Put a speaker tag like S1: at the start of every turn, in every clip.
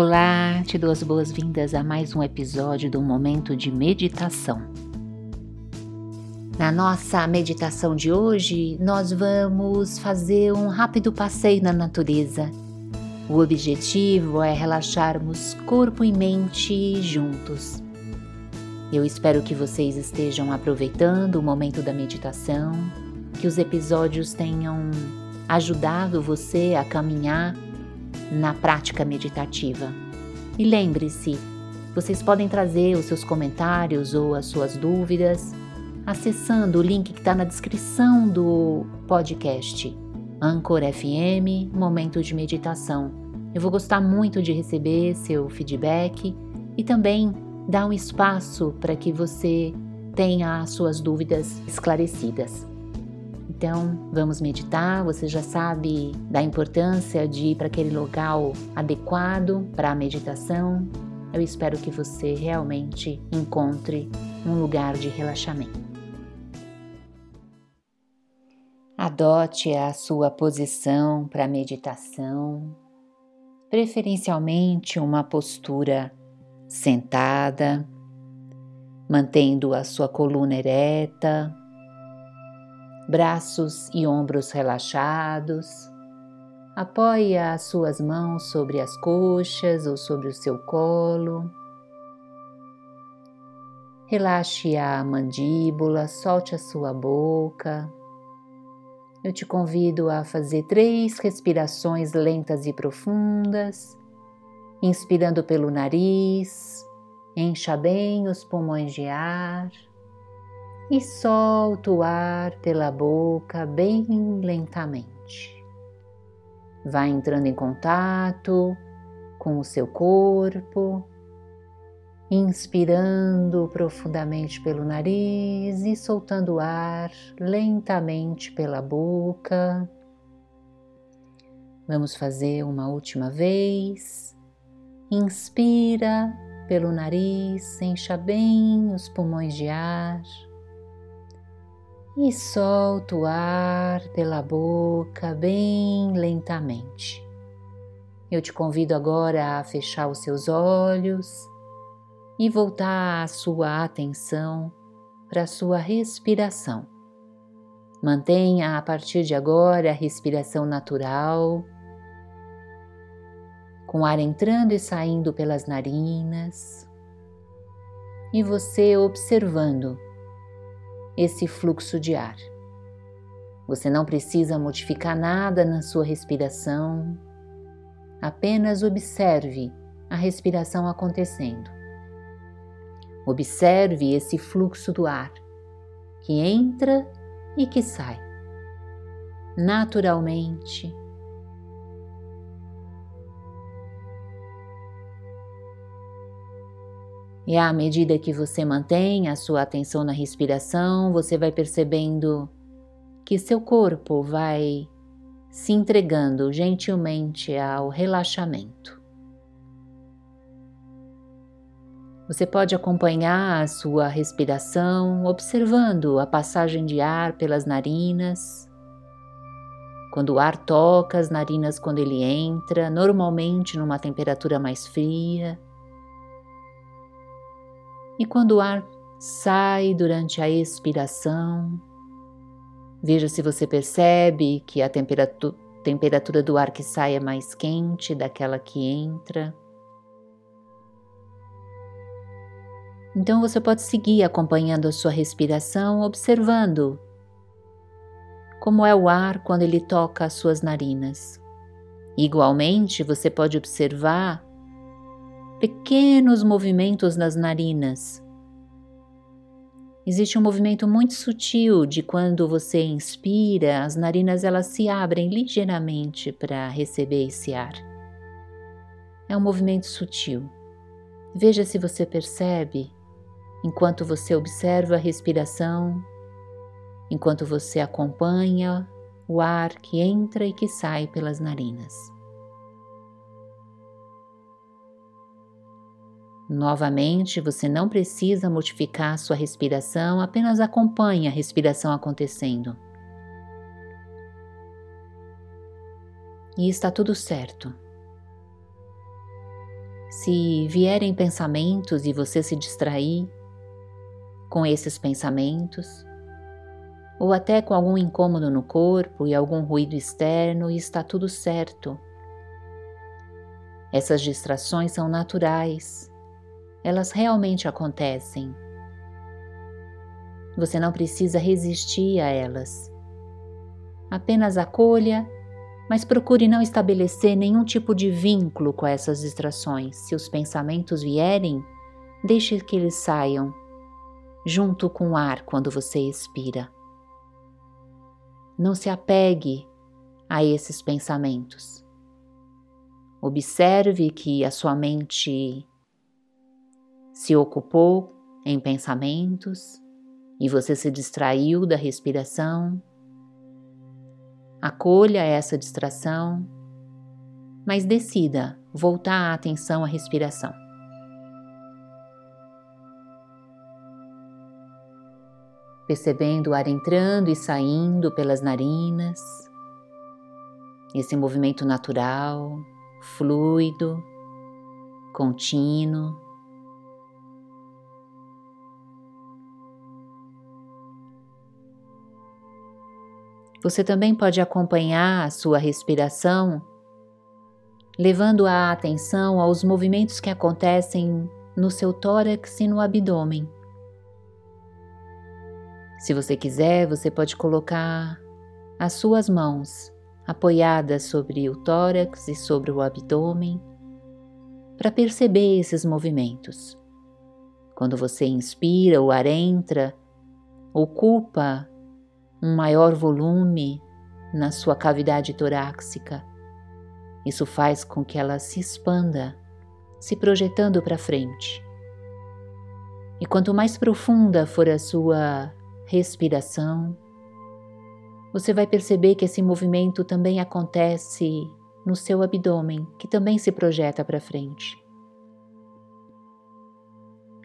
S1: Olá, te dou as boas-vindas a mais um episódio do Momento de Meditação. Na nossa meditação de hoje, nós vamos fazer um rápido passeio na natureza. O objetivo é relaxarmos corpo e mente juntos. Eu espero que vocês estejam aproveitando o momento da meditação, que os episódios tenham ajudado você a caminhar na prática meditativa. E lembre-se, vocês podem trazer os seus comentários ou as suas dúvidas acessando o link que está na descrição do podcast Anchor FM Momento de Meditação. Eu vou gostar muito de receber seu feedback e também dar um espaço para que você tenha as suas dúvidas esclarecidas. Então, vamos meditar. Você já sabe da importância de ir para aquele local adequado para a meditação. Eu espero que você realmente encontre um lugar de relaxamento. Adote a sua posição para meditação, preferencialmente uma postura sentada, mantendo a sua coluna ereta, braços e ombros relaxados. Apoie as suas mãos sobre as coxas ou sobre o seu colo. Relaxe a mandíbula, solte a sua boca. Eu te convido a fazer três respirações lentas e profundas, inspirando pelo nariz, encha bem os pulmões de ar e solta o ar pela boca bem lentamente. Vai entrando em contato com o seu corpo, inspirando profundamente pelo nariz e soltando o ar lentamente pela boca. Vamos fazer uma última vez. Inspira pelo nariz, encha bem os pulmões de ar e solta o ar pela boca bem lentamente. Eu te convido agora a fechar os seus olhos e voltar a sua atenção para a sua respiração. Mantenha a partir de agora a respiração natural, com ar entrando e saindo pelas narinas, e você observando esse fluxo de ar. Você não precisa modificar nada na sua respiração, apenas observe a respiração acontecendo. Observe esse fluxo do ar que entra e que sai naturalmente E à medida que você mantém a sua atenção na respiração, você vai percebendo que seu corpo vai se entregando gentilmente ao relaxamento. Você pode acompanhar a sua respiração observando a passagem de ar pelas narinas. Quando o ar toca as narinas quando ele entra, normalmente numa temperatura mais fria e quando o ar sai durante a expiração, veja se você percebe que a temperatura, temperatura do ar que sai é mais quente daquela que entra. Então você pode seguir acompanhando a sua respiração, observando como é o ar quando ele toca as suas narinas. Igualmente, você pode observar pequenos movimentos nas narinas. Existe um movimento muito sutil de quando você inspira, as narinas elas se abrem ligeiramente para receber esse ar. É um movimento sutil. Veja se você percebe enquanto você observa a respiração, enquanto você acompanha o ar que entra e que sai pelas narinas. Novamente, você não precisa modificar sua respiração, apenas acompanhe a respiração acontecendo. E está tudo certo. Se vierem pensamentos e você se distrair com esses pensamentos, ou até com algum incômodo no corpo e algum ruído externo, está tudo certo. Essas distrações são naturais, elas realmente acontecem. Você não precisa resistir a elas. Apenas acolha, mas procure não estabelecer nenhum tipo de vínculo com essas distrações. Se os pensamentos vierem, deixe que eles saiam, junto com o ar quando você expira. Não se apegue a esses pensamentos. Observe que a sua mente se ocupou em pensamentos e você se distraiu da respiração. Acolha essa distração, mas decida voltar a atenção à respiração. percebendo o ar entrando e saindo pelas narinas, esse movimento natural, fluido, contínuo. Você também pode acompanhar a sua respiração, levando a atenção aos movimentos que acontecem no seu tórax e no abdômen. Se você quiser, você pode colocar as suas mãos apoiadas sobre o tórax e sobre o abdômen para perceber esses movimentos. Quando você inspira, o ar entra, ocupa um maior volume na sua cavidade torácica. Isso faz com que ela se expanda, se projetando para frente. E quanto mais profunda for a sua respiração, você vai perceber que esse movimento também acontece no seu abdômen, que também se projeta para frente.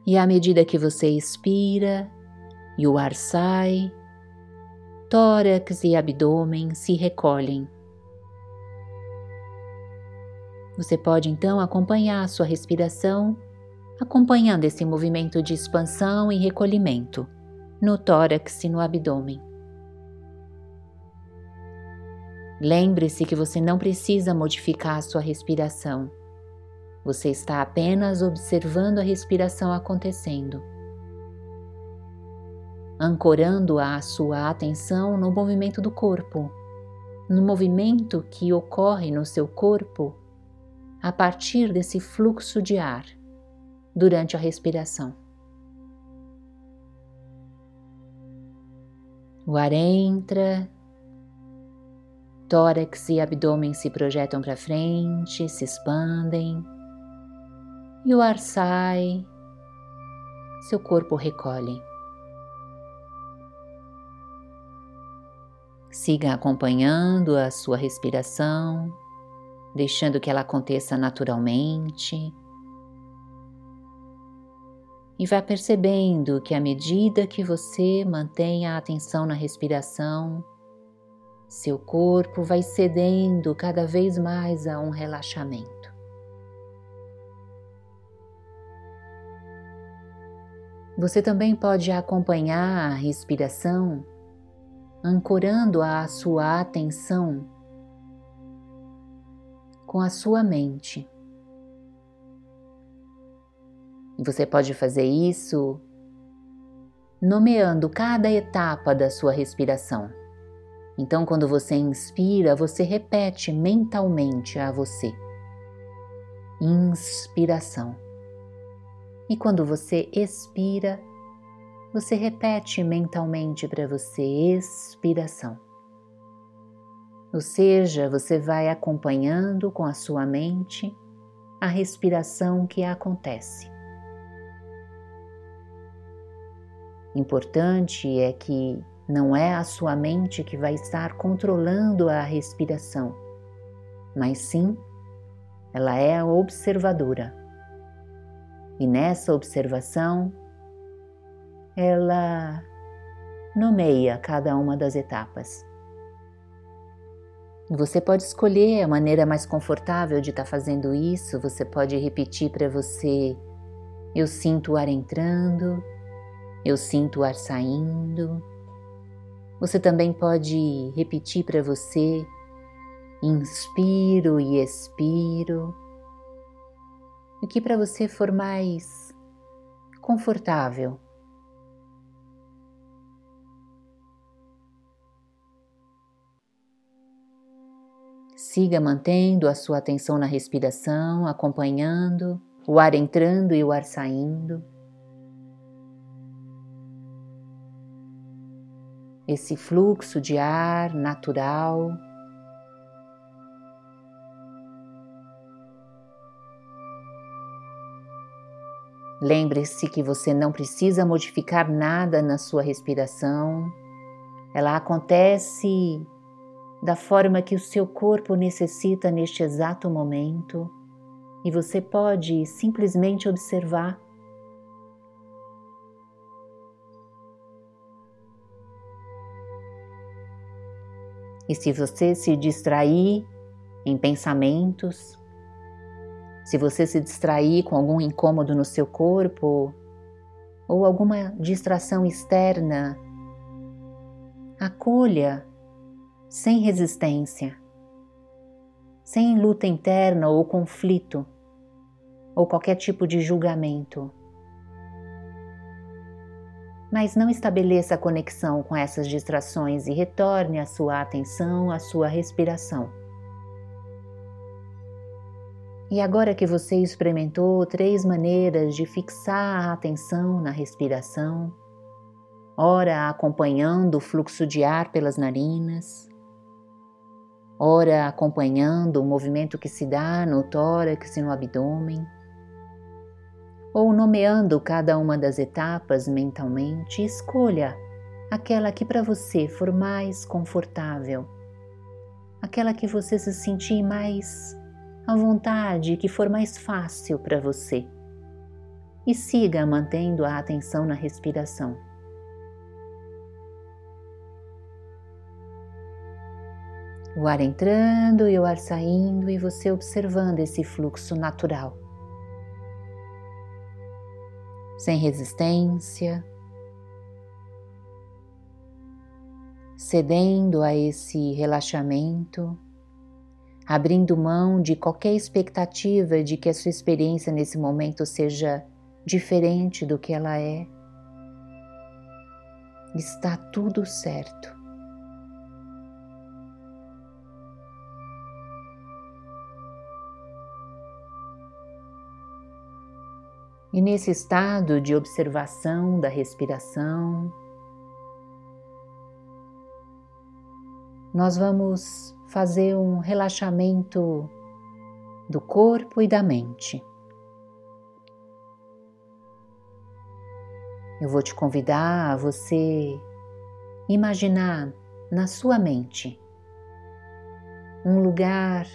S1: E à medida que você expira e o ar sai, tórax e abdômen se recolhem. Você pode então acompanhar sua respiração, acompanhando esse movimento de expansão e recolhimento no tórax e no abdômen. Lembre-se que você não precisa modificar a sua respiração. Você está apenas observando a respiração acontecendo, ancorando a sua atenção no movimento do corpo, no movimento que ocorre no seu corpo a partir desse fluxo de ar durante a respiração. O ar entra, tórax e abdômen se projetam para frente, se expandem, e o ar sai, seu corpo recolhe. Siga acompanhando a sua respiração, deixando que ela aconteça naturalmente e vá percebendo que à medida que você mantém a atenção na respiração, seu corpo vai cedendo cada vez mais a um relaxamento. Você também pode acompanhar a respiração ancorando a sua atenção com a sua mente. E você pode fazer isso nomeando cada etapa da sua respiração. Então, quando você inspira, você repete mentalmente a você: inspiração. E quando você expira, você repete mentalmente para você: expiração. Ou seja, você vai acompanhando com a sua mente a respiração que acontece. Importante é que não é a sua mente que vai estar controlando a respiração, mas sim ela é a observadora. E nessa observação, ela nomeia cada uma das etapas. Você pode escolher a maneira mais confortável de estar tá fazendo isso. Você pode repetir para você: Eu sinto o ar entrando, eu sinto o ar saindo. Você também pode repetir para você: Inspiro e expiro. O que para você for mais confortável. Siga mantendo a sua atenção na respiração, acompanhando o ar entrando e o ar saindo. Esse fluxo de ar natural. Lembre-se que você não precisa modificar nada na sua respiração, ela acontece da forma que o seu corpo necessita neste exato momento e você pode simplesmente observar. E se você se distrair em pensamentos, se você se distrair com algum incômodo no seu corpo ou alguma distração externa, acolha sem resistência, sem luta interna ou conflito, ou qualquer tipo de julgamento. Mas não estabeleça conexão com essas distrações e retorne a sua atenção à sua respiração. E agora que você experimentou três maneiras de fixar a atenção na respiração, ora acompanhando o fluxo de ar pelas narinas, ora acompanhando o movimento que se dá no tórax e no abdômen, ou nomeando cada uma das etapas mentalmente, escolha aquela que para você for mais confortável, aquela que você se sentir mais à vontade, que for mais fácil para você. E siga mantendo a atenção na respiração. O ar entrando e o ar saindo e você observando esse fluxo natural. Sem resistência, cedendo a esse relaxamento, abrindo mão de qualquer expectativa de que a sua experiência nesse momento seja diferente do que ela é. Está tudo certo. E nesse estado de observação da respiração, nós vamos fazer um relaxamento do corpo e da mente. Eu vou te convidar a você imaginar na sua mente um lugar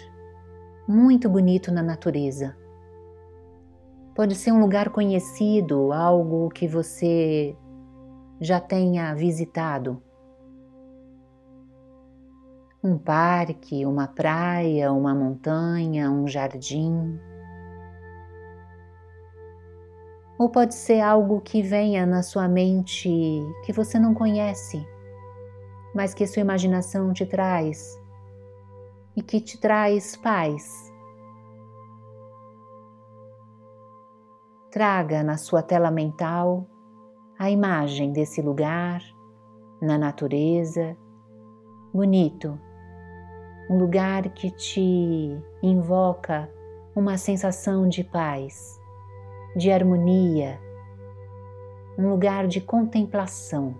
S1: muito bonito na natureza Pode ser um lugar conhecido, algo que você já tenha visitado. Um parque, uma praia, uma montanha, um jardim. Ou pode ser algo que venha na sua mente que você não conhece, mas que sua imaginação te traz e que te traz paz Traga na sua tela mental a imagem desse lugar na natureza, bonito, um lugar que te invoca uma sensação de paz, de harmonia, um lugar de contemplação.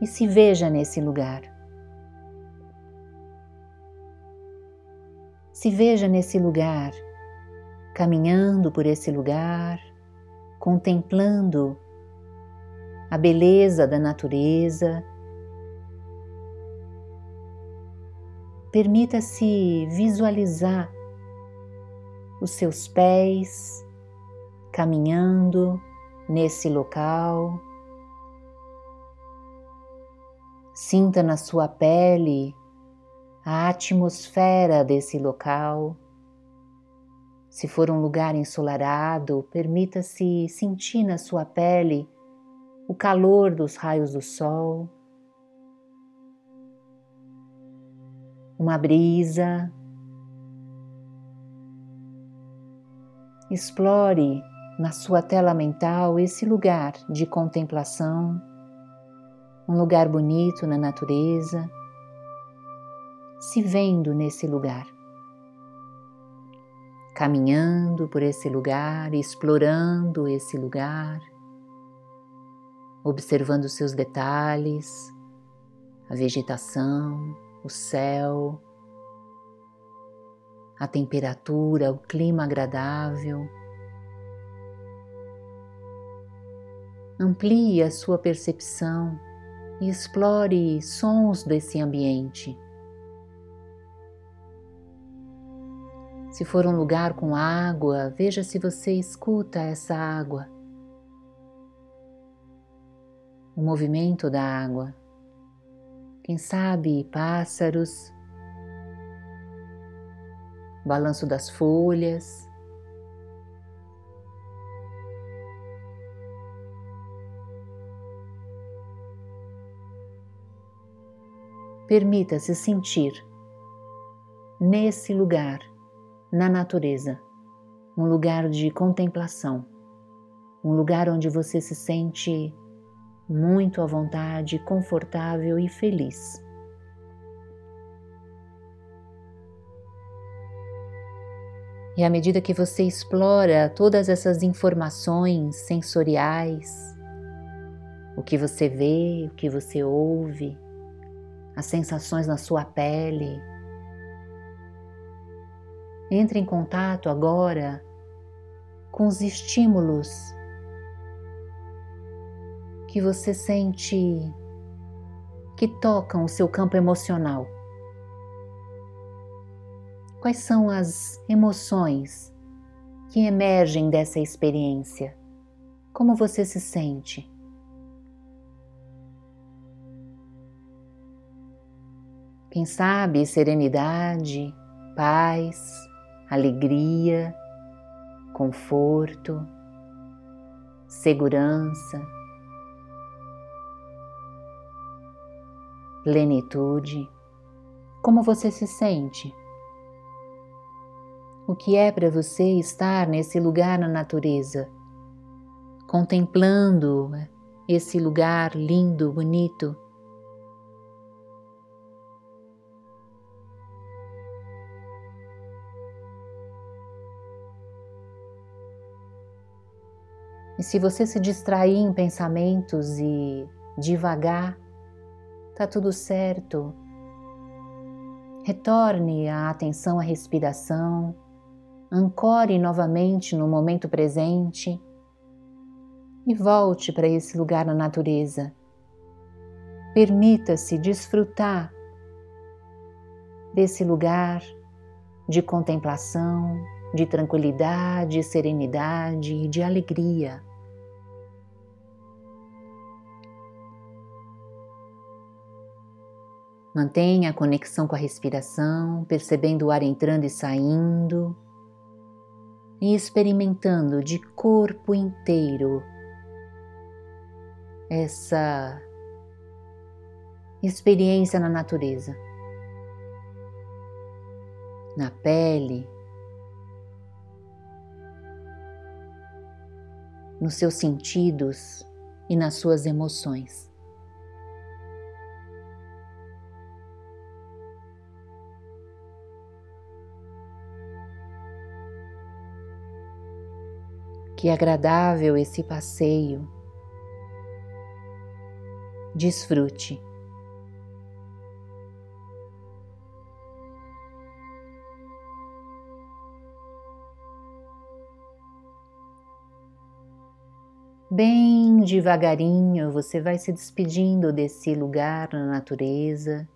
S1: E se veja nesse lugar. Se veja nesse lugar caminhando por esse lugar, contemplando a beleza da natureza. Permita-se visualizar os seus pés caminhando nesse local. Sinta na sua pele a atmosfera desse local. Se for um lugar ensolarado, permita-se sentir na sua pele o calor dos raios do sol, uma brisa. Explore na sua tela mental esse lugar de contemplação, um lugar bonito na natureza, se vendo nesse lugar. Caminhando por esse lugar, explorando esse lugar, observando seus detalhes, a vegetação, o céu, a temperatura, o clima agradável. Amplie a sua percepção e explore sons desse ambiente. Se for um lugar com água, veja se você escuta essa água. O movimento da água. Quem sabe pássaros, balanço das folhas. Permita-se sentir nesse lugar, na natureza, um lugar de contemplação, um lugar onde você se sente muito à vontade, confortável e feliz. E à medida que você explora todas essas informações sensoriais, o que você vê, o que você ouve, as sensações na sua pele. Entre em contato agora com os estímulos que você sente que tocam o seu campo emocional. Quais são as emoções que emergem dessa experiência? Como você se sente? Quem sabe serenidade, paz, alegria, conforto, segurança, plenitude. Como você se sente? O que é para você estar nesse lugar na natureza, contemplando esse lugar lindo, bonito? E se você se distrair em pensamentos e devagar, tá tudo certo. Retorne a atenção à respiração, ancore novamente no momento presente e volte para esse lugar na natureza. Permita-se desfrutar desse lugar de contemplação, de tranquilidade, serenidade e de alegria. Mantenha a conexão com a respiração, percebendo o ar entrando e saindo e experimentando de corpo inteiro essa experiência na natureza, na pele, nos seus sentidos e nas suas emoções. Que agradável esse passeio. Desfrute. Bem devagarinho você vai se despedindo desse lugar na natureza.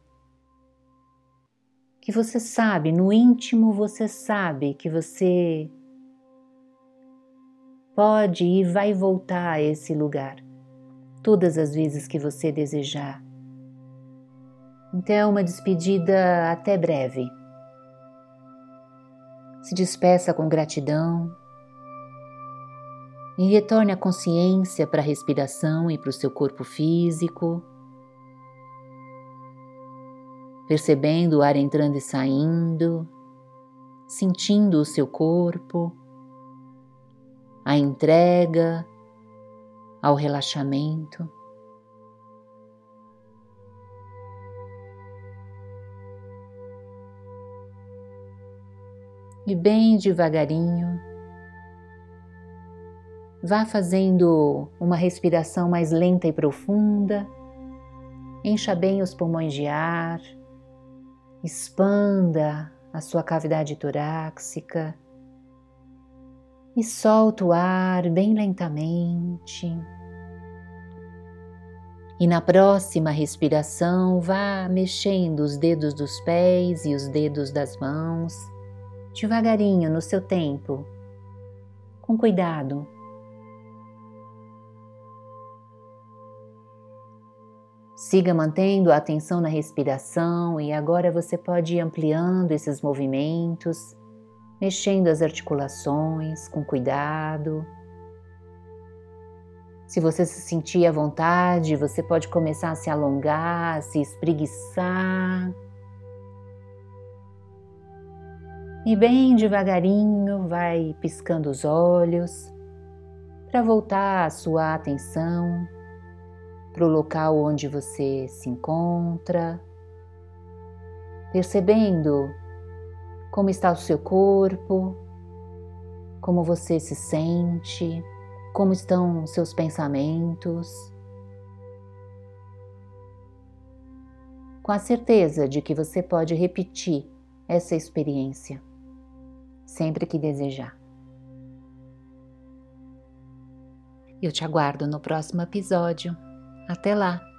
S1: Que você sabe, no íntimo você sabe que você pode e vai voltar a esse lugar todas as vezes que você desejar. Então, uma despedida até breve. Se despeça com gratidão e retorne a consciência para a respiração e para o seu corpo físico, percebendo o ar entrando e saindo, sentindo o seu corpo, a entrega ao relaxamento. E bem devagarinho, Vá fazendo uma respiração mais lenta e profunda. Encha bem os pulmões de ar. Expanda a sua cavidade torácica. E solta o ar bem lentamente. E na próxima respiração, vá mexendo os dedos dos pés e os dedos das mãos, devagarinho no seu tempo, com cuidado. Siga mantendo a atenção na respiração e agora você pode ir ampliando esses movimentos, mexendo as articulações com cuidado. Se você se sentir à vontade, você pode começar a se alongar, a se espreguiçar. E bem devagarinho vai piscando os olhos para voltar a sua atenção para o local onde você se encontra, percebendo como está o seu corpo, como você se sente, como estão seus pensamentos. Com a certeza de que você pode repetir essa experiência sempre que desejar. Eu te aguardo no próximo episódio. Até lá!